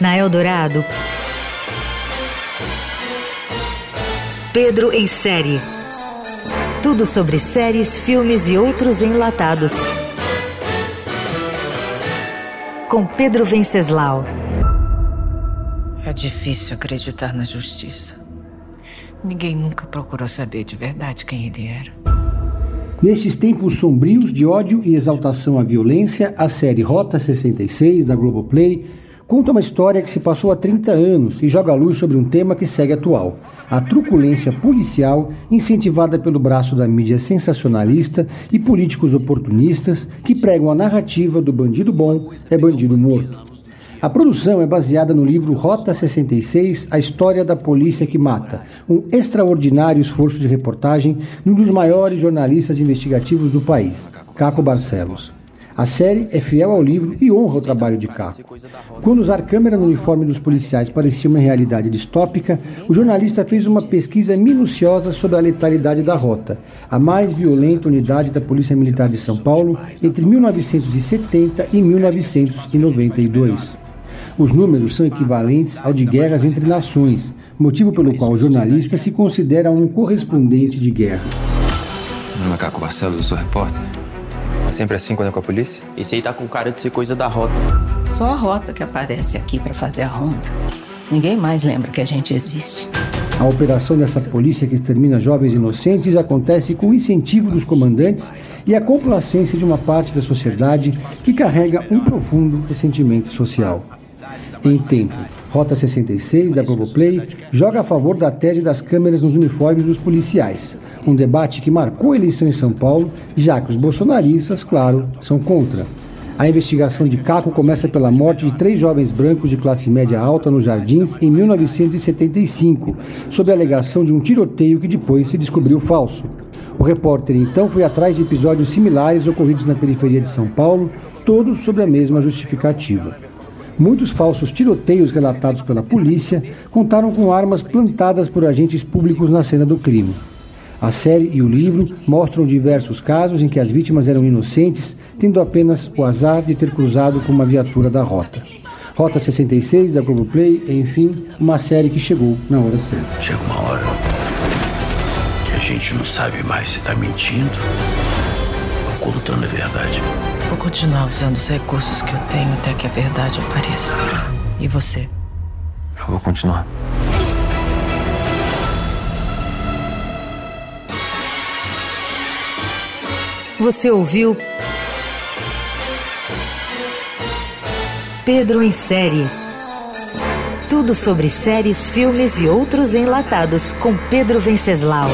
Na Eldorado, Pedro em série. Tudo sobre séries, filmes e outros enlatados. Com Pedro Venceslau. É difícil acreditar na justiça. Ninguém nunca procurou saber de verdade quem ele era. Nestes tempos sombrios de ódio e exaltação à violência, a série Rota 66 da Globoplay conta uma história que se passou há 30 anos e joga luz sobre um tema que segue atual: a truculência policial incentivada pelo braço da mídia sensacionalista e políticos oportunistas que pregam a narrativa do bandido bom é bandido morto. A produção é baseada no livro Rota 66, A História da Polícia que Mata, um extraordinário esforço de reportagem de um dos maiores jornalistas investigativos do país, Caco Barcelos. A série é fiel ao livro e honra o trabalho de Caco. Quando usar câmera no uniforme dos policiais parecia uma realidade distópica, o jornalista fez uma pesquisa minuciosa sobre a letalidade da rota, a mais violenta unidade da Polícia Militar de São Paulo entre 1970 e 1992. Os números são equivalentes ao de guerras entre nações, motivo pelo qual o jornalista se considera um correspondente de guerra. Meu nome é Caco Barcelos, eu sou repórter. É sempre assim quando é com a polícia? Esse aí tá com cara de ser coisa da rota. Só a rota que aparece aqui para fazer a ronda. Ninguém mais lembra que a gente existe. A operação dessa polícia que extermina jovens inocentes acontece com o incentivo dos comandantes e a complacência de uma parte da sociedade que carrega um profundo ressentimento social. Em tempo, Rota 66 da Globoplay joga a favor da tese das câmeras nos uniformes dos policiais, um debate que marcou a eleição em São Paulo, já que os bolsonaristas, claro, são contra. A investigação de Caco começa pela morte de três jovens brancos de classe média alta nos Jardins em 1975, sob a alegação de um tiroteio que depois se descobriu falso. O repórter então foi atrás de episódios similares ocorridos na periferia de São Paulo, todos sob a mesma justificativa. Muitos falsos tiroteios relatados pela polícia contaram com armas plantadas por agentes públicos na cena do crime. A série e o livro mostram diversos casos em que as vítimas eram inocentes, tendo apenas o azar de ter cruzado com uma viatura da rota. Rota 66 da Globoplay, enfim, uma série que chegou na hora certa. Chega uma hora que a gente não sabe mais se está mentindo ou contando a verdade. Vou continuar usando os recursos que eu tenho até que a verdade apareça. E você? Eu vou continuar. Você ouviu Pedro em série. Tudo sobre séries, filmes e outros enlatados com Pedro Venceslau.